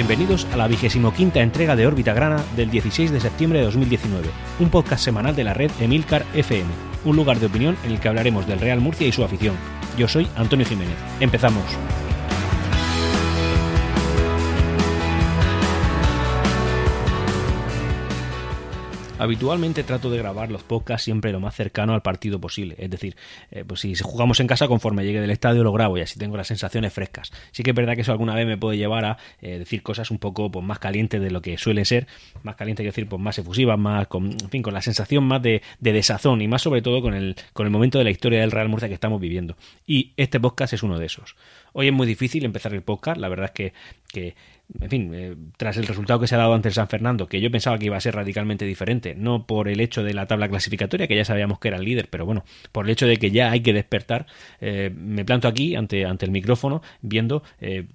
Bienvenidos a la vigésimo quinta entrega de Órbita Grana del 16 de septiembre de 2019, un podcast semanal de la red Emilcar FM, un lugar de opinión en el que hablaremos del Real Murcia y su afición. Yo soy Antonio Jiménez. Empezamos. Habitualmente trato de grabar los podcasts siempre lo más cercano al partido posible. Es decir, eh, pues si jugamos en casa conforme llegue del estadio lo grabo y así tengo las sensaciones frescas. Sí que es verdad que eso alguna vez me puede llevar a eh, decir cosas un poco pues, más calientes de lo que suelen ser. Más calientes que decir, pues más efusivas, más con, en fin, con la sensación más de, desazón y más sobre todo con el, con el momento de la historia del Real Murcia que estamos viviendo. Y este podcast es uno de esos. Hoy es muy difícil empezar el podcast, la verdad es que, que en fin, eh, tras el resultado que se ha dado ante el San Fernando, que yo pensaba que iba a ser radicalmente diferente, no por el hecho de la tabla clasificatoria, que ya sabíamos que era el líder, pero bueno, por el hecho de que ya hay que despertar, eh, me planto aquí ante, ante el micrófono viendo eh,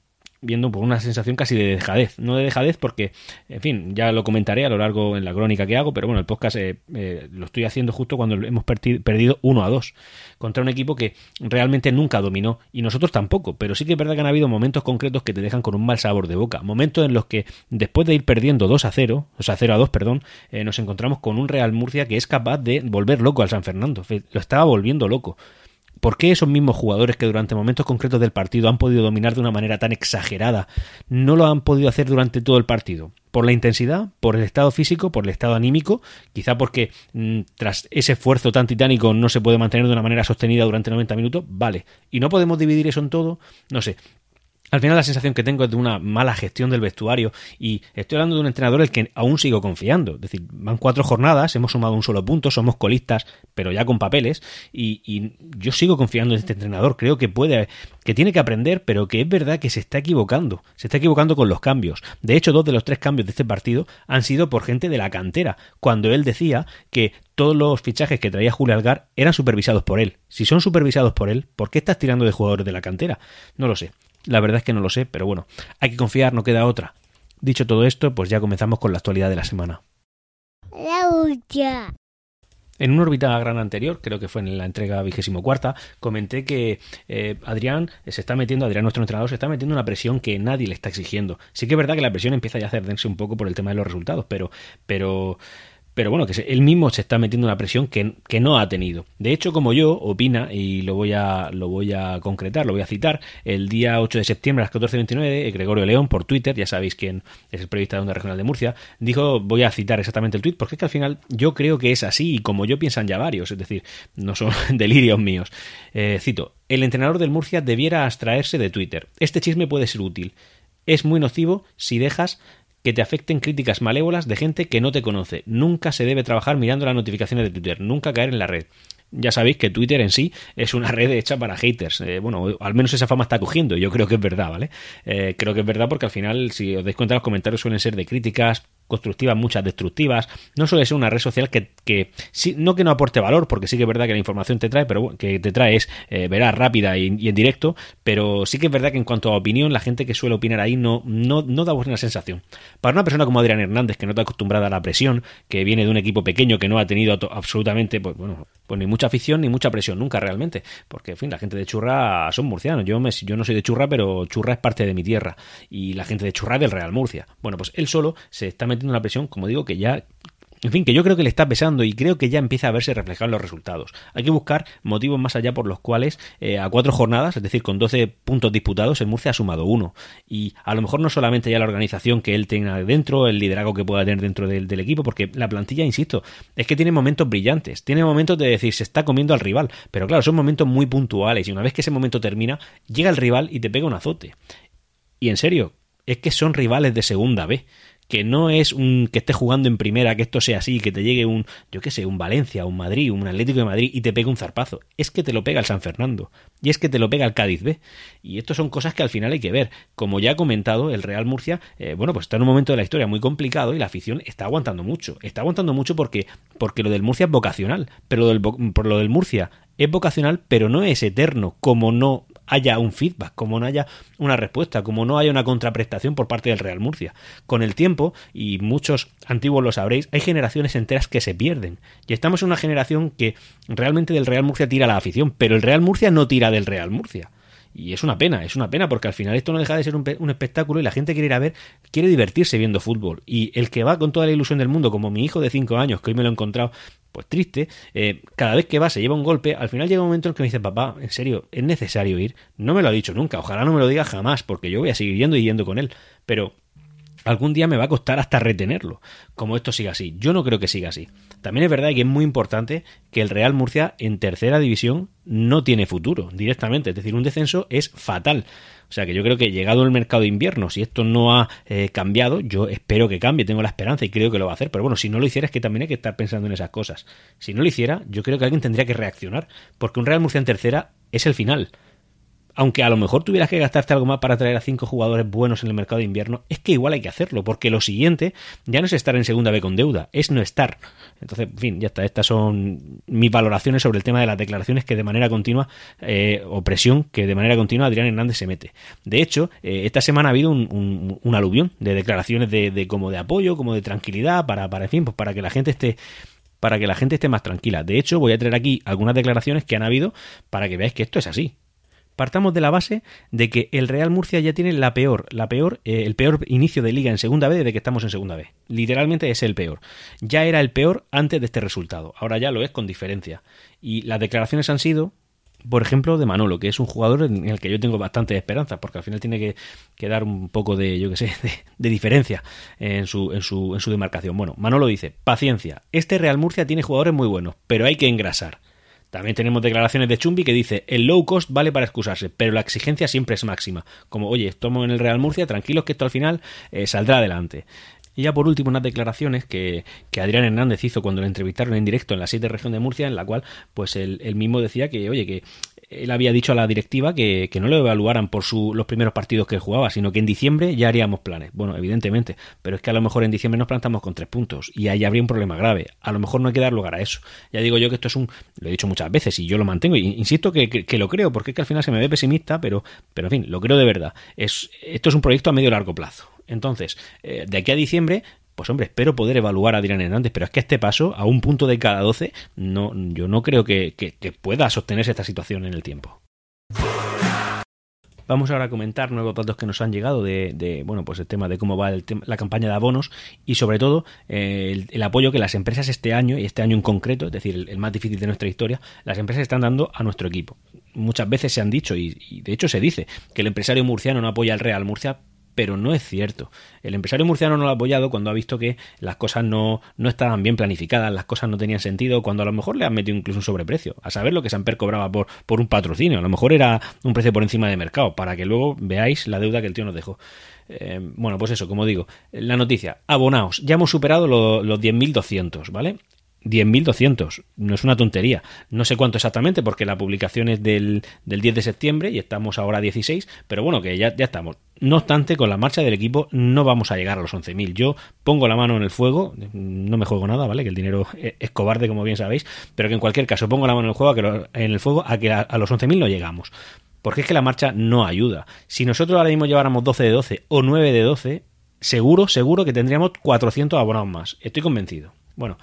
viendo por una sensación casi de dejadez. No de dejadez porque, en fin, ya lo comentaré a lo largo en la crónica que hago, pero bueno, el podcast eh, eh, lo estoy haciendo justo cuando hemos perdido 1 a 2 contra un equipo que realmente nunca dominó y nosotros tampoco, pero sí que es verdad que han habido momentos concretos que te dejan con un mal sabor de boca, momentos en los que después de ir perdiendo 2 a 0, o sea 0 a 2, perdón, eh, nos encontramos con un Real Murcia que es capaz de volver loco al San Fernando, lo estaba volviendo loco. ¿Por qué esos mismos jugadores que durante momentos concretos del partido han podido dominar de una manera tan exagerada no lo han podido hacer durante todo el partido? ¿Por la intensidad? ¿Por el estado físico? ¿Por el estado anímico? Quizá porque mm, tras ese esfuerzo tan titánico no se puede mantener de una manera sostenida durante 90 minutos. Vale. ¿Y no podemos dividir eso en todo? No sé. Al final la sensación que tengo es de una mala gestión del vestuario y estoy hablando de un entrenador el que aún sigo confiando. Es decir, van cuatro jornadas, hemos sumado un solo punto, somos colistas, pero ya con papeles y, yo sigo confiando en este entrenador. Creo que puede, que tiene que aprender, pero que es verdad que se está equivocando. Se está equivocando con los cambios. De hecho, dos de los tres cambios de este partido han sido por gente de la cantera, cuando él decía que todos los fichajes que traía Julio Algar eran supervisados por él. Si son supervisados por él, ¿por qué estás tirando de jugadores de la cantera? No lo sé. La verdad es que no lo sé, pero bueno, hay que confiar, no queda otra. Dicho todo esto, pues ya comenzamos con la actualidad de la semana. La en una órbita gran anterior, creo que fue en la entrega vigésimo cuarta, comenté que eh, Adrián se está metiendo, Adrián nuestro entrenador, se está metiendo una presión que nadie le está exigiendo. Sí que es verdad que la presión empieza ya a hacerse un poco por el tema de los resultados, pero, pero pero bueno, que él mismo se está metiendo una presión que, que, no ha tenido. De hecho, como yo, opina, y lo voy, a, lo voy a concretar, lo voy a citar, el día 8 de septiembre a las 14.29, Gregorio León, por Twitter, ya sabéis quién es el periodista de Onda Regional de Murcia, dijo, voy a citar exactamente el tweet, porque es que al final yo creo que es así, y como yo piensan ya varios, es decir, no son delirios míos. Eh, cito, el entrenador del Murcia debiera abstraerse de Twitter. Este chisme puede ser útil. Es muy nocivo si dejas que te afecten críticas malévolas de gente que no te conoce. Nunca se debe trabajar mirando las notificaciones de Twitter, nunca caer en la red. Ya sabéis que Twitter en sí es una red hecha para haters. Eh, bueno, al menos esa fama está cogiendo. Yo creo que es verdad, ¿vale? Eh, creo que es verdad porque al final, si os dais cuenta, los comentarios suelen ser de críticas, constructivas, muchas destructivas. No suele ser una red social que, que no que no aporte valor, porque sí que es verdad que la información te trae, pero que te trae es eh, rápida y, en directo, pero sí que es verdad que en cuanto a opinión, la gente que suele opinar ahí no, no, no da buena sensación. Para una persona como Adrián Hernández, que no está acostumbrada a la presión, que viene de un equipo pequeño que no ha tenido absolutamente, pues bueno, pues ni mucha afición ni mucha presión, nunca realmente, porque en fin, la gente de Churra son murcianos. Yo, me, yo no soy de Churra, pero Churra es parte de mi tierra y la gente de Churra es del Real Murcia. Bueno, pues él solo se está metiendo una presión, como digo, que ya en fin, que yo creo que le está pesando y creo que ya empieza a verse reflejado en los resultados. Hay que buscar motivos más allá por los cuales eh, a cuatro jornadas, es decir, con 12 puntos disputados, el Murcia ha sumado uno. Y a lo mejor no solamente ya la organización que él tenga dentro, el liderazgo que pueda tener dentro del, del equipo, porque la plantilla, insisto, es que tiene momentos brillantes, tiene momentos de decir se está comiendo al rival, pero claro, son momentos muy puntuales y una vez que ese momento termina, llega el rival y te pega un azote. Y en serio, es que son rivales de segunda B que no es un que esté jugando en primera, que esto sea así, que te llegue un, yo qué sé, un Valencia, un Madrid, un Atlético de Madrid y te pegue un zarpazo. Es que te lo pega el San Fernando. Y es que te lo pega el Cádiz B. Y esto son cosas que al final hay que ver. Como ya he comentado, el Real Murcia, eh, bueno, pues está en un momento de la historia muy complicado y la afición está aguantando mucho. Está aguantando mucho porque, porque lo del Murcia es vocacional. Pero por lo del Murcia es vocacional, pero no es eterno, como no haya un feedback, como no haya una respuesta, como no haya una contraprestación por parte del Real Murcia. Con el tiempo, y muchos antiguos lo sabréis, hay generaciones enteras que se pierden. Y estamos en una generación que realmente del Real Murcia tira la afición, pero el Real Murcia no tira del Real Murcia. Y es una pena, es una pena porque al final esto no deja de ser un, espectáculo y la gente quiere ir a ver, quiere divertirse viendo fútbol. Y el que va con toda la ilusión del mundo, como mi hijo de 5 años, que hoy me lo he encontrado, pues triste, eh, cada vez que va se lleva un golpe, al final llega un momento en que me dice, papá, en serio, es necesario ir. No me lo ha dicho nunca, ojalá no me lo diga jamás, porque yo voy a seguir yendo y yendo con él. Pero algún día me va a costar hasta retenerlo, como esto siga así. Yo no creo que siga así. También es verdad que es muy importante que el Real Murcia en tercera división no tiene futuro directamente, es decir, un descenso es fatal. O sea que yo creo que llegado el mercado de invierno, si esto no ha eh, cambiado, yo espero que cambie, tengo la esperanza y creo que lo va a hacer. Pero bueno, si no lo hiciera es que también hay que estar pensando en esas cosas. Si no lo hiciera, yo creo que alguien tendría que reaccionar, porque un Real Murcia en tercera es el final aunque a lo mejor tuvieras que gastarte algo más para traer a cinco jugadores buenos en el mercado de invierno, es que igual hay que hacerlo, porque lo siguiente ya no es estar en segunda B con deuda, es no estar. Entonces, en fin, ya está. Estas son mis valoraciones sobre el tema de las declaraciones que de manera continua, eh, o presión que de manera continua Adrián Hernández se mete. De hecho, eh, esta semana ha habido un, aluvión de declaraciones de, como de apoyo, como de tranquilidad, para, para, en fin, pues para que la gente esté para que la gente esté más tranquila. De hecho, voy a traer aquí algunas declaraciones que han habido para que veáis que esto es así partamos de la base de que el Real Murcia ya tiene la peor, la peor, eh, el peor inicio de liga en segunda B desde que estamos en segunda B. Literalmente es el peor. Ya era el peor antes de este resultado. Ahora ya lo es con diferencia. Y las declaraciones han sido, por ejemplo, de Manolo, que es un jugador en el que yo tengo bastante esperanza, porque al final tiene que, dar un poco de, yo que sé, de, de, diferencia en su, en, su, en su demarcación. Bueno, Manolo dice, paciencia, este Real Murcia tiene jugadores muy buenos, pero hay que engrasar. También tenemos declaraciones de Chumbi que dice, el low cost vale para excusarse, pero la exigencia siempre es máxima. Como, oye, estamos en el Real Murcia, tranquilos que esto al final eh, saldrá adelante. Y ya por último, unas declaraciones que, que, Adrián Hernández hizo cuando le entrevistaron en directo en la 7 región de Murcia, en la cual, pues él, mismo decía que, oye, que él había dicho a la directiva que, no lo evaluaran por su, los primeros partidos que él jugaba, sino que en diciembre ya haríamos planes. Bueno, evidentemente, pero es que a lo mejor en diciembre nos plantamos con tres puntos y ahí habría un problema grave. A lo mejor no hay que dar lugar a eso. Ya digo yo que esto es un, lo he dicho muchas veces y yo lo mantengo, y insisto que, que, lo creo, porque es que al final se me ve pesimista, pero, pero en fin, lo creo de verdad. Es, esto es un proyecto a medio largo plazo. Entonces, eh, de aquí a diciembre pues hombre, espero poder evaluar a Adrián Hernández, pero es que este paso, a un punto de cada 12, no, yo no creo que, pueda sostenerse esta situación en el tiempo. Vamos ahora a comentar nuevos datos que nos han llegado de, bueno, pues el tema de cómo va la campaña de abonos y sobre todo eh, el, apoyo que las empresas este año y este año en concreto, es decir, el, más difícil de nuestra historia, las empresas están dando a nuestro equipo. Muchas veces se han dicho y de hecho se dice que el empresario murciano no apoya al Real Murcia pero no es cierto. El empresario murciano no lo ha apoyado cuando ha visto que las cosas no, no estaban bien planificadas, las cosas no tenían sentido, cuando a lo mejor le han metido incluso un sobreprecio. A saber lo que Samper cobraba por, por un patrocinio, a lo mejor era un precio por encima de mercado, para que luego veáis la deuda que el tío nos dejó. Eh, bueno, pues eso, como digo, la noticia, abonaos, ya hemos superado los 10.200, ¿vale? 10.200. No es una tontería. No sé cuánto exactamente porque la publicación es del, del 10 de septiembre y estamos ahora a 16, pero bueno, que ya, ya estamos. No obstante, con la marcha del equipo no vamos a llegar a los 11.000. Yo pongo la mano en el fuego, no me juego nada, ¿vale? Que el dinero es cobarde, como bien sabéis, pero que en cualquier caso pongo la mano en el, juego a que en el fuego a que a, a los 11.000 no llegamos. Porque es que la marcha no ayuda. Si nosotros ahora mismo lleváramos 12 de 12 o 9 de 12, seguro, seguro que tendríamos 400 abonados más. Estoy convencido. Bueno,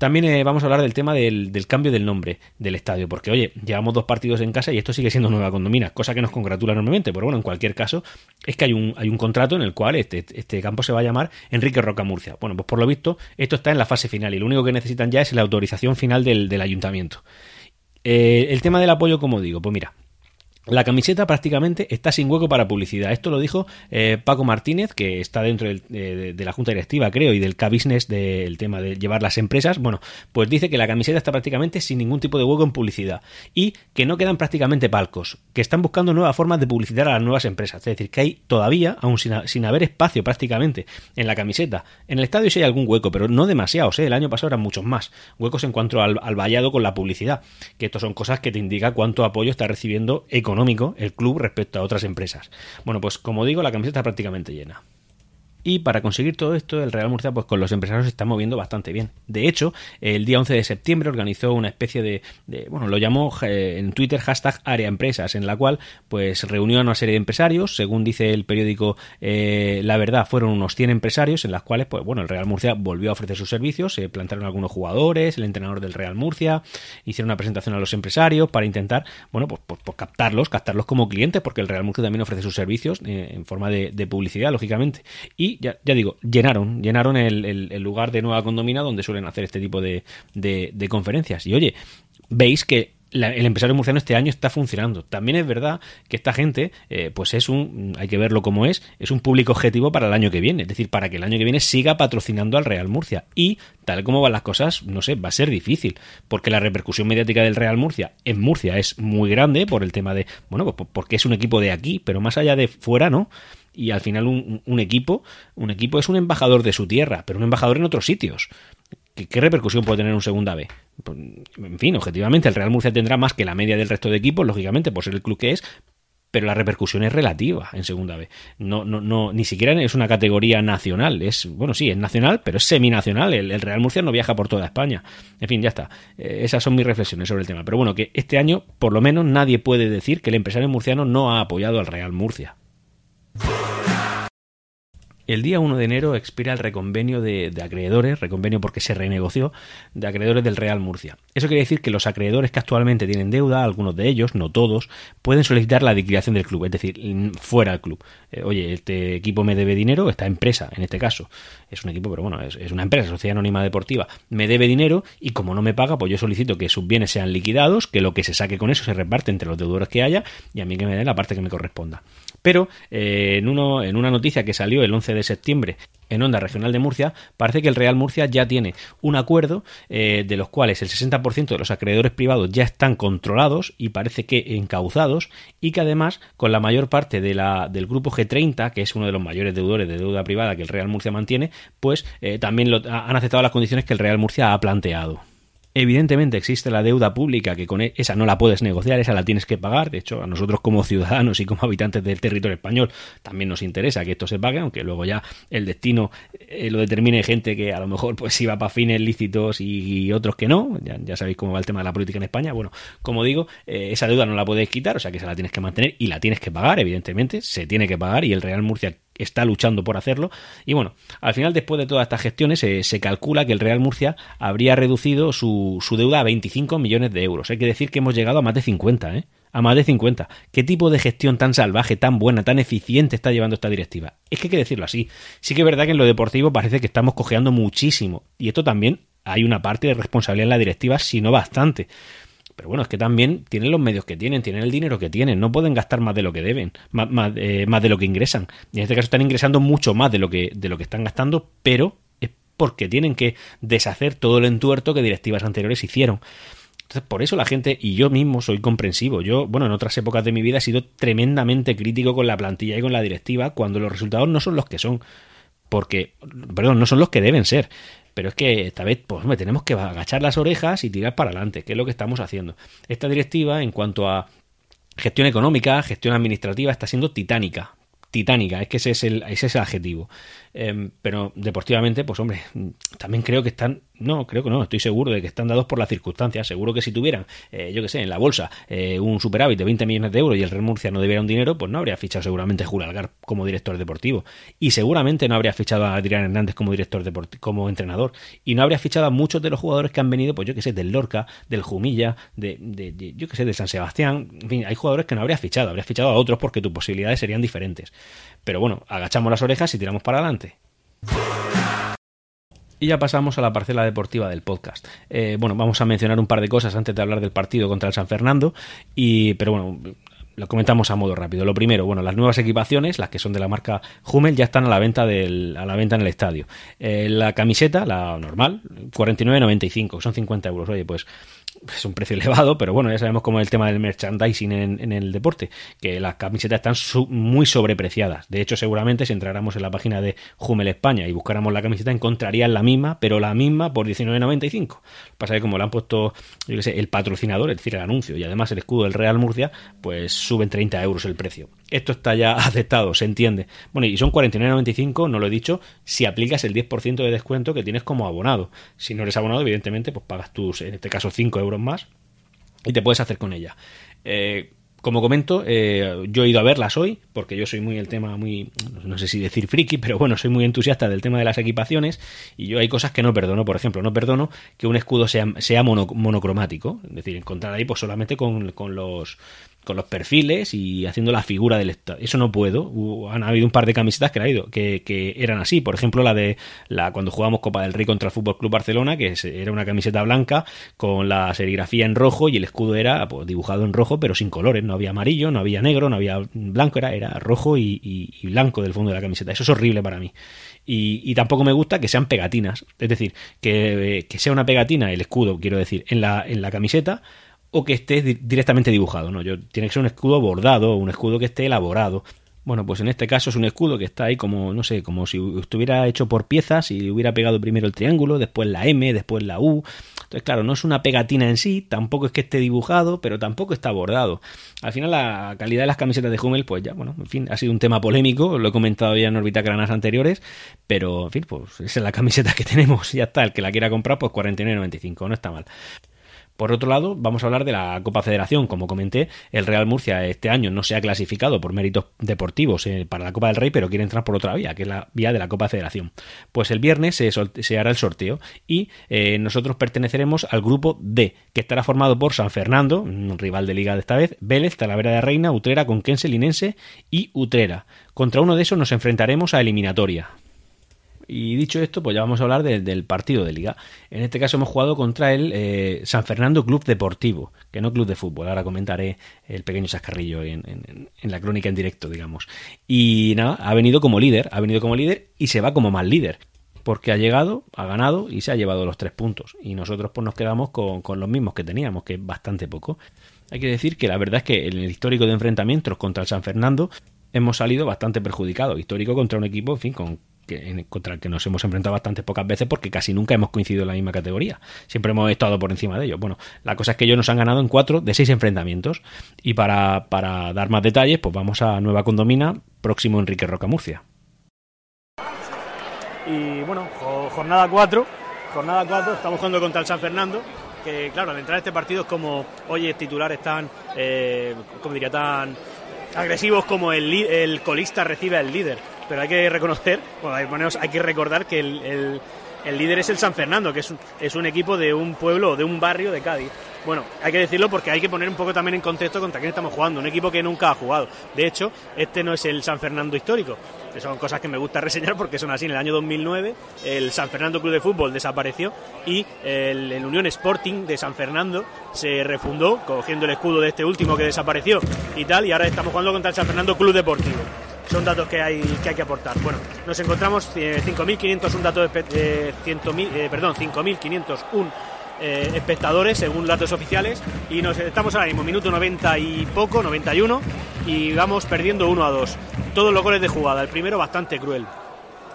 también eh, vamos a hablar del tema del, cambio del nombre del estadio, porque oye, llevamos dos partidos en casa y esto sigue siendo Nueva Condomina, cosa que nos congratula enormemente, pero bueno, en cualquier caso, es que hay un, hay un contrato en el cual este, este campo se va a llamar Enrique Roca Murcia. Bueno, pues por lo visto, esto está en la fase final y lo único que necesitan ya es la autorización final del, del ayuntamiento. Eh, el tema del apoyo, como digo, pues mira, la camiseta prácticamente está sin hueco para publicidad. Esto lo dijo eh, Paco Martínez, que está dentro de, la Junta Directiva, creo, y del K-Business del tema de llevar las empresas. Bueno, pues dice que la camiseta está prácticamente sin ningún tipo de hueco en publicidad y que no quedan prácticamente palcos, que están buscando nuevas formas de publicitar a las nuevas empresas. Es decir, que hay todavía, aún sin, haber espacio prácticamente en la camiseta. En el estadio sí hay algún hueco, pero no demasiados. ¿eh? El año pasado eran muchos más. Huecos en cuanto al, al vallado con la publicidad, que esto son cosas que te indican cuánto apoyo está recibiendo económico el club respecto a otras empresas. Bueno, pues como digo, la camiseta está prácticamente llena. Y para conseguir todo esto, el Real Murcia, pues con los empresarios se está moviendo bastante bien. De hecho, el día 11 de septiembre organizó una especie de, bueno, lo llamó eh, en Twitter hashtag área empresas, en la cual pues reunió a una serie de empresarios, según dice el periódico eh, La Verdad, fueron unos 100 empresarios en las cuales, pues bueno, el Real Murcia volvió a ofrecer sus servicios, se plantaron algunos jugadores, el entrenador del Real Murcia, hicieron una presentación a los empresarios para intentar, bueno, pues, pues, pues captarlos, captarlos como clientes, porque el Real Murcia también ofrece sus servicios eh, en forma de, publicidad, lógicamente. Y ya, ya digo, llenaron, llenaron el, lugar de Nueva Condomina donde suelen hacer este tipo de, de conferencias. Y oye, veis que el empresario murciano este año está funcionando. También es verdad que esta gente, eh, pues es un, hay que verlo como es, es un público objetivo para el año que viene, es decir, para que el año que viene siga patrocinando al Real Murcia. Y tal como van las cosas, no sé, va a ser difícil, porque la repercusión mediática del Real Murcia en Murcia es muy grande por el tema de, bueno, pues porque es un equipo de aquí, pero más allá de fuera, ¿no? Y al final un, un equipo, un equipo es un embajador de su tierra, pero un embajador en otros sitios. ¿Qué, repercusión puede tener un segunda B? Pues, en fin, objetivamente el Real Murcia tendrá más que la media del resto de equipos, lógicamente, por ser el club que es, pero la repercusión es relativa en segunda B. No, no, no, ni siquiera es una categoría nacional. Es, bueno, sí, es nacional, pero es seminacional. El, el Real Murcia no viaja por toda España. En fin, ya está. Eh, esas son mis reflexiones sobre el tema. Pero bueno, que este año, por lo menos, nadie puede decir que el empresario murciano no ha apoyado al Real Murcia. El día 1 de enero expira el reconvenio de, acreedores, reconvenio porque se renegoció, de acreedores del Real Murcia. Eso quiere decir que los acreedores que actualmente tienen deuda, algunos de ellos, no todos, pueden solicitar la liquidación del club, es decir, fuera del club. Eh, oye, este equipo me debe dinero, esta empresa, en este caso, es un equipo, pero bueno, es, es una empresa, Sociedad Anónima Deportiva, me debe dinero y como no me paga, pues yo solicito que sus bienes sean liquidados, que lo que se saque con eso se reparte entre los deudores que haya y a mí que me den la parte que me corresponda. Pero eh, en, uno, en una noticia que salió el 11 de septiembre en Onda Regional de Murcia, parece que el Real Murcia ya tiene un acuerdo eh, de los cuales el 60% de los acreedores privados ya están controlados y parece que encauzados y que además con la mayor parte de la, del grupo G30, que es uno de los mayores deudores de deuda privada que el Real Murcia mantiene, pues eh, también han aceptado las condiciones que el Real Murcia ha planteado. Evidentemente existe la deuda pública que con e-, esa no la puedes negociar, esa la tienes que pagar. De hecho, a nosotros como ciudadanos y como habitantes del territorio español también nos interesa que esto se pague, aunque luego ya el destino eh, lo determine gente que a lo mejor pues iba para fines lícitos y, otros que no. Ya, sabéis cómo va el tema de la política en España. Bueno, como digo, eh, esa deuda no la puedes quitar, o sea que esa la tienes que mantener y la tienes que pagar, evidentemente, se tiene que pagar y el Real Murcia está luchando por hacerlo. Y bueno, al final, después de todas estas gestiones, se calcula que el Real Murcia habría reducido su, su, deuda a 25 millones de euros. Hay que decir que hemos llegado a más de 50, ¿eh? A más de 50. ¿Qué tipo de gestión tan salvaje, tan buena, tan eficiente está llevando esta directiva? Es que hay que decirlo así. Sí que es verdad que en lo deportivo parece que estamos cojeando muchísimo. Y esto también hay una parte de responsabilidad en la directiva, si no bastante. Pero bueno, es que también tienen los medios que tienen, tienen el dinero que tienen, no pueden gastar más de lo que deben, más, eh, más, de lo que ingresan. Y en este caso están ingresando mucho más de lo que, de lo que están gastando, pero es porque tienen que deshacer todo el entuerto que directivas anteriores hicieron. Entonces, por eso la gente, y yo mismo soy comprensivo, yo, bueno, en otras épocas de mi vida he sido tremendamente crítico con la plantilla y con la directiva cuando los resultados no son los que son. Porque, perdón, no son los que deben ser. Pero es que esta vez, pues, me tenemos que agachar las orejas y tirar para adelante, que es lo que estamos haciendo. Esta directiva, en cuanto a gestión económica, gestión administrativa, está siendo titánica. Titánica, es que ese es el, ese es el adjetivo. Em, pero deportivamente, pues hombre, también creo que están, no, creo que no, estoy seguro de que están dados por las circunstancias. Seguro que si tuvieran, eh, yo que sé, en la bolsa eh, un superávit de 20 millones de euros y el Real Murcia no debiera un dinero, pues no habría fichado seguramente a Julio Algar como director deportivo. Y seguramente no habría fichado a Adrián Hernández como director deportivo, como entrenador. Y no habría fichado a muchos de los jugadores que han venido, pues yo que sé, del Lorca, del Jumilla, de, de, yo que sé, de San Sebastián. En fin, hay jugadores que no habría fichado, habría fichado a otros porque tus posibilidades serían diferentes. Pero bueno, agachamos las orejas y tiramos para adelante. Y ya pasamos a la parcela deportiva del podcast. Eh, bueno, vamos a mencionar un par de cosas antes de hablar del partido contra el San Fernando. Y, pero bueno, lo comentamos a modo rápido. Lo primero, bueno, las nuevas equipaciones, las que son de la marca Hummel, ya están a la venta del, a la venta en el estadio. Eh, la camiseta, la normal, 49.95, son 50 euros. Oye, pues es un precio elevado, pero bueno, ya sabemos cómo es el tema del merchandising en, el deporte, que las camisetas están muy sobrepreciadas. De hecho, seguramente si entráramos en la página de Hummel España y buscáramos la camiseta, encontrarían la misma, pero la misma por 19.95. Pasa que como le han puesto, yo qué sé, el patrocinador, es decir, el anuncio, y además el escudo del Real Murcia, pues suben 30 euros el precio. Esto está ya aceptado, se entiende. Bueno, y son 49,95, no lo he dicho, si aplicas el 10% de descuento que tienes como abonado. Si no eres abonado, evidentemente, pues pagas tus, en este caso, 5 euros más y te puedes hacer con ella. Eh, como comento, eh, yo he ido a verlas hoy, porque yo soy muy el tema, muy, no sé si decir friki, pero bueno, soy muy entusiasta del tema de las equipaciones y yo hay cosas que no perdono. Por ejemplo, no perdono que un escudo sea, sea monocromático, es decir, encontrar ahí pues solamente con, con los con los perfiles y haciendo la figura del estado. Eso no puedo. han habido un par de camisetas que, ido, que, que, eran así. Por ejemplo, la de la cuando jugamos Copa del Rey contra el Fútbol Club Barcelona, que era una camiseta blanca con la serigrafía en rojo y el escudo era pues, dibujado en rojo, pero sin colores. No había amarillo, no había negro, no había blanco, era, era rojo y, blanco del fondo de la camiseta. Eso es horrible para mí. Y, tampoco me gusta que sean pegatinas. Es decir, que, que sea una pegatina el escudo, quiero decir, en la, en la camiseta o que esté directamente dibujado, ¿no? Yo, tiene que ser un escudo bordado, un escudo que esté elaborado. Bueno, pues en este caso es un escudo que está ahí como, no sé, como si estuviera hecho por piezas y hubiera pegado primero el triángulo, después la M, después la U. Entonces, claro, no es una pegatina en sí, tampoco es que esté dibujado, pero tampoco está bordado. Al final, la calidad de las camisetas de Hummel, pues ya, bueno, en fin, ha sido un tema polémico, lo he comentado ya en Orbitacranas anteriores, pero, en fin, pues esa es la camiseta que tenemos, ya está, el que la quiera comprar, pues 49.95, no está mal. Por otro lado, vamos a hablar de la Copa Federación. Como comenté, el Real Murcia este año no se ha clasificado por méritos deportivos eh, para la Copa del Rey, pero quiere entrar por otra vía, que es la vía de la Copa Federación. Pues el viernes se, hará el sorteo y eh, nosotros perteneceremos al grupo D, que estará formado por San Fernando, un rival de liga de esta vez, Vélez, Talavera de Reina, Utrera, Conquense, Linense y Utrera. Contra uno de esos nos enfrentaremos a eliminatoria. Y dicho esto, pues ya vamos a hablar del partido de liga. En este caso hemos jugado contra el eh, San Fernando Club Deportivo, que no club de fútbol. Ahora comentaré el pequeño chascarrillo en, la crónica en directo, digamos. Y nada, ha venido como líder, ha venido como líder y se va como mal líder. Porque ha llegado, ha ganado y se ha llevado los tres puntos. Y nosotros pues nos quedamos con, con los mismos que teníamos, que es bastante poco. Hay que decir que la verdad es que en el histórico de enfrentamientos contra el San Fernando hemos salido bastante perjudicados. Histórico contra un equipo, en fin, con contra el que nos hemos enfrentado bastante pocas veces porque casi nunca hemos coincidido en la misma categoría. Siempre hemos estado por encima de ellos. Bueno, la cosa es que ellos nos han ganado en cuatro de seis enfrentamientos. Y para, dar más detalles, pues vamos a Nueva Condomina, próximo Enrique Roca Murcia. Y bueno, jornada 4, jornada 4, estamos jugando contra el San Fernando que claro, al entrar a este partido es como, oye, titulares tan, eh, como diría, tan agresivos como el, el colista recibe al líder pero hay que reconocer, bueno, hay que recordar que el, líder es el San Fernando, que es un, es un equipo de un pueblo, de un barrio de Cádiz. Bueno, hay que decirlo porque hay que poner un poco también en contexto contra quién estamos jugando, un equipo que nunca ha jugado. De hecho, este no es el San Fernando histórico, que son cosas que me gusta reseñar porque son así. En el año 2009 el San Fernando Club de Fútbol desapareció y el, Unión Sporting de San Fernando se refundó cogiendo el escudo de este último que desapareció y tal, y ahora estamos jugando contra el San Fernando Club Deportivo son datos que hay que, hay que aportar. Bueno, nos encontramos 5.500, eh, un dato de eh, eh, perdón, 5.501 eh, espectadores según datos oficiales y nos estamos ahora mismo minuto 90 y poco, 91 y vamos perdiendo 1 a 2. Todos los goles de jugada, el primero bastante cruel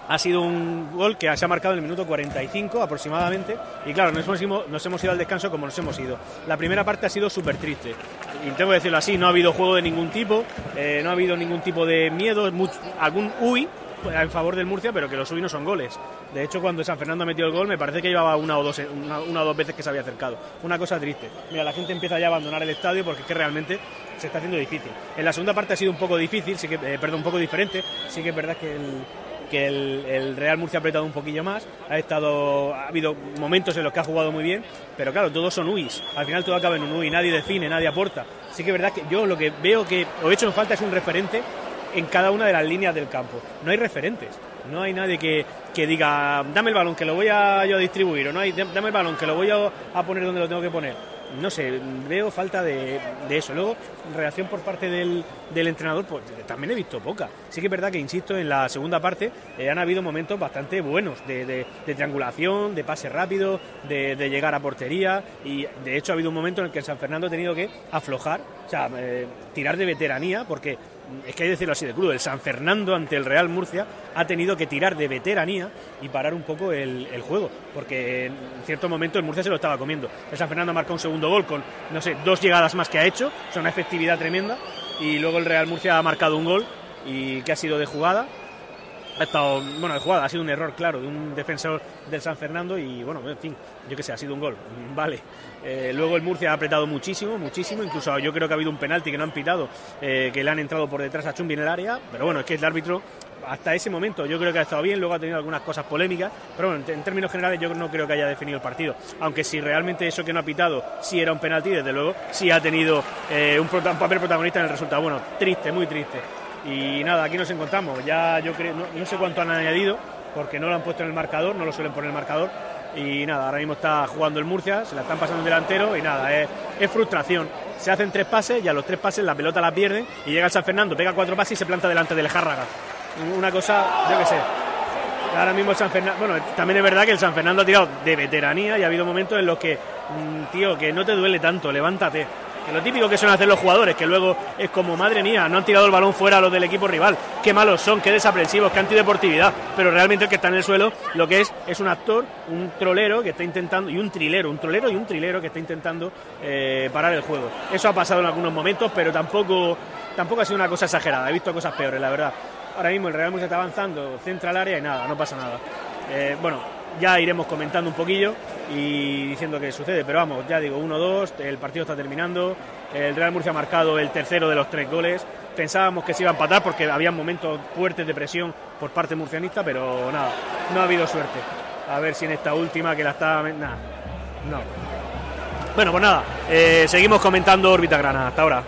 ha sido un gol que se ha marcado en el minuto 45 aproximadamente y claro, nos hemos, ido, nos hemos ido al descanso como nos hemos ido. La primera parte ha sido súper triste que decirlo así, no ha habido juego de ningún tipo, eh, no ha habido ningún tipo de miedo, algún uy en favor del Murcia, pero que los UI no son goles. De hecho, cuando San Fernando ha metido el gol, me parece que llevaba una o dos, una, o dos veces que se había acercado. Una cosa triste. Mira, la gente empieza ya a abandonar el estadio porque es que realmente se está haciendo difícil. En la segunda parte ha sido un poco difícil, sí que, eh, perdón, un poco diferente. Sí que es verdad que el, que el, Real Murcia ha apretado un poquillo más, ha estado ha habido momentos en los que ha jugado muy bien, pero claro, todos son UIs, al final todo acaba en un UI, nadie define, nadie aporta. Sí que es verdad que yo lo que veo que o he hecho en falta es un referente en cada una de las líneas del campo. No hay referentes, no hay nadie que, que diga, dame el balón que lo voy a yo a distribuir, o no hay, dame el balón que lo voy a, a poner donde lo tengo que poner no sé, veo falta de, eso. Luego, reacción por parte del, del, entrenador, pues también he visto poca. Sí que es verdad que, insisto, en la segunda parte eh, han habido momentos bastante buenos de, de, triangulación, de pase rápido, de, llegar a portería y, de hecho, ha habido un momento en el que San Fernando ha tenido que aflojar, o sea, eh, tirar de veteranía, porque es que hay que decirlo así de crudo, el San Fernando ante el Real Murcia ha tenido que tirar de veteranía y parar un poco el, juego, porque en cierto momento el Murcia se lo estaba comiendo. El San Fernando marcó un segundo gol con, no sé, dos llegadas más que ha hecho, es una efectividad tremenda, y luego el Real Murcia ha marcado un gol y que ha sido de jugada ha estado, bueno, de jugada, ha sido un error, claro, de un defensor del San Fernando y, bueno, en fin, yo qué sé, ha sido un gol, vale. Eh, luego el Murcia ha apretado muchísimo, muchísimo, incluso yo creo que ha habido un penalti que no han pitado, eh, que le han entrado por detrás a Chumbi en el área, pero bueno, es que el árbitro hasta ese momento yo creo que ha estado bien, luego ha tenido algunas cosas polémicas, pero bueno, en términos generales yo no creo que haya definido el partido, aunque si realmente eso que no ha pitado sí era un penalti, desde luego sí ha tenido eh, un, un papel protagonista en el resultado, bueno, triste, muy triste. Y nada, aquí nos encontramos. Ya yo creo, no, sé cuánto han añadido, porque no lo han puesto en el marcador, no lo suelen poner en el marcador. Y nada, ahora mismo está jugando el Murcia, se la están pasando el delantero y nada, es, frustración. Se hacen tres pases y a los tres pases la pelota la pierden y llega el San Fernando, pega cuatro pases y se planta delante del Járraga. Una cosa, yo qué sé. Ahora mismo San Fernando, bueno, también es verdad que el San Fernando ha tirado de veteranía y ha habido momentos en los que, mm, tío, que no te duele tanto, levántate que lo típico que suelen hacer los jugadores, que luego es como, madre mía, no han tirado el balón fuera a los del equipo rival, qué malos son, qué desaprensivos, qué antideportividad, pero realmente el que está en el suelo lo que es es un actor, un trolero que está intentando, y un trilero, un trolero y un trilero que está intentando eh, parar el juego. Eso ha pasado en algunos momentos, pero tampoco, tampoco ha sido una cosa exagerada, he visto cosas peores, la verdad. Ahora mismo el Real Murcia está avanzando, centra el área y nada, no pasa nada. Eh, bueno, ya iremos comentando un poquillo y diciendo qué sucede, pero vamos, ya digo, 1-2, el partido está terminando, el Real Murcia ha marcado el tercero de los tres goles, pensábamos que se iba a empatar porque había momentos fuertes de presión por parte murcianista, pero nada, no ha habido suerte. A ver si en esta última que la está... Nada, no. Bueno, pues nada, eh, seguimos comentando órbita grana, hasta ahora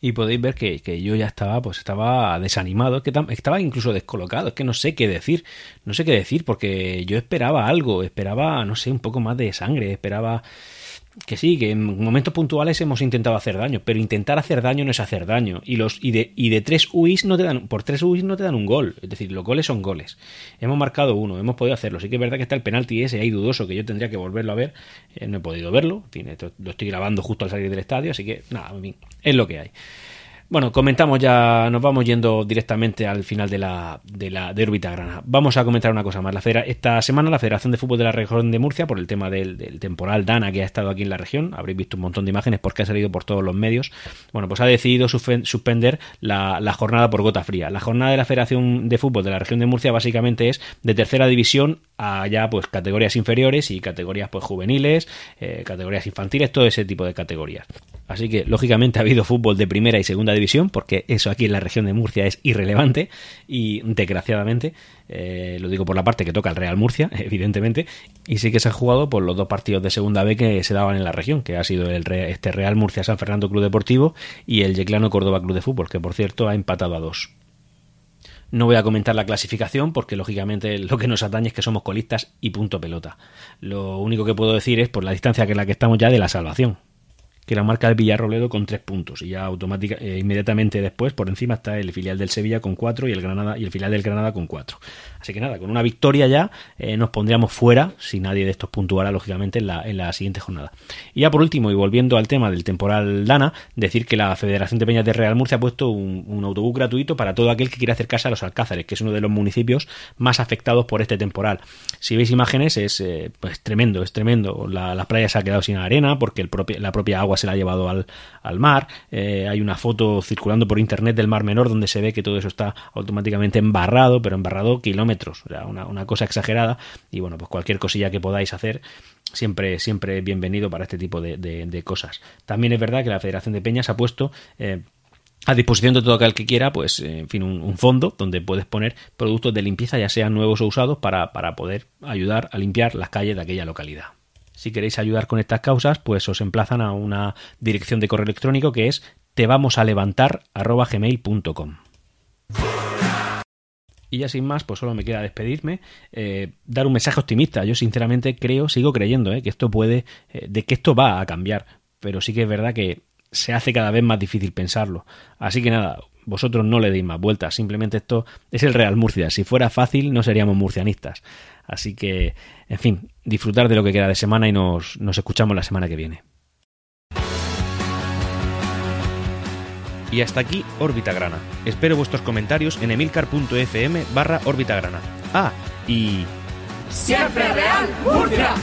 y podéis ver que, que, yo ya estaba, pues estaba desanimado, que estaba incluso descolocado, es que no sé qué decir, no sé qué decir, porque yo esperaba algo, esperaba, no sé, un poco más de sangre, esperaba que sí, que en momentos puntuales hemos intentado hacer daño, pero intentar hacer daño no es hacer daño. Y los y de, y de tres UIs no te dan, por tres UIs no te dan un gol. Es decir, los goles son goles. Hemos marcado uno, hemos podido hacerlo. Sí que es verdad que está el penalti ese ahí dudoso que yo tendría que volverlo a ver. Eh, no he podido verlo. lo estoy grabando justo al salir del estadio, así que nada, es lo que hay. Bueno, comentamos ya, nos vamos yendo directamente al final de la de la de órbita grana. Vamos a comentar una cosa más. La esta semana la Federación de Fútbol de la Región de Murcia, por el tema del, temporal Dana que ha estado aquí en la región, habréis visto un montón de imágenes porque ha salido por todos los medios. Bueno, pues ha decidido suspender la, la jornada por gota fría. La jornada de la Federación de Fútbol de la Región de Murcia básicamente es de tercera división a ya pues categorías inferiores y categorías pues juveniles, eh, categorías infantiles, todo ese tipo de categorías. Así que lógicamente ha habido fútbol de primera y segunda división porque eso aquí en la región de Murcia es irrelevante y desgraciadamente, eh, lo digo por la parte que toca el Real Murcia, evidentemente, y sí que se ha jugado por los dos partidos de segunda B que se daban en la región, que ha sido el este Real Murcia San Fernando Club Deportivo y el Yeclano Córdoba Club de Fútbol, que por cierto ha empatado a dos. No voy a comentar la clasificación porque lógicamente lo que nos atañe es que somos colistas y punto pelota. Lo único que puedo decir es por la distancia que en la que estamos ya de la salvación que la marca el Villarroledo con tres puntos y ya automática, eh, inmediatamente después por encima está el filial del Sevilla con cuatro y el Granada y el filial del Granada con cuatro. Así que nada, con una victoria ya eh, nos pondríamos fuera si nadie de estos puntuara lógicamente en la, en la siguiente jornada. Y ya por último y volviendo al tema del temporal Dana, decir que la Federación de Peñas de Real Murcia ha puesto un, autobús gratuito para todo aquel que quiera acercarse a los Alcázares, que es uno de los municipios más afectados por este temporal. Si veis imágenes es eh, pues tremendo, es tremendo. La, la playa se ha quedado sin arena porque el la propia agua se la ha llevado al, al mar. Eh, hay una foto circulando por internet del Mar Menor donde se ve que todo eso está automáticamente embarrado, pero embarrado kilómetros, una, una cosa exagerada. Y bueno, pues cualquier cosilla que podáis hacer siempre, siempre bienvenido para este tipo de, de, cosas. También es verdad que la Federación de Peñas ha puesto eh, a disposición de todo aquel que quiera, pues, en fin, un, un, fondo donde puedes poner productos de limpieza, ya sean nuevos o usados, para, para poder ayudar a limpiar las calles de aquella localidad. Si queréis ayudar con estas causas, pues os emplazan a una dirección de correo electrónico que es te vamos a levantar. Y ya sin más, pues solo me queda despedirme, eh, dar un mensaje optimista. Yo sinceramente creo, sigo creyendo, eh, que esto puede, eh, de que esto va a cambiar. Pero sí que es verdad que se hace cada vez más difícil pensarlo. Así que nada, vosotros no le deis más vueltas. Simplemente esto es el Real Murcia. Si fuera fácil, no seríamos murcianistas. Así que, en fin, disfrutar de lo que queda de semana y nos, escuchamos la semana que viene. Y hasta aquí Órbita Grana. Espero vuestros comentarios en emilcar.fm barra Órbita Grana. Ah, y... ¡Siempre Real Murcia!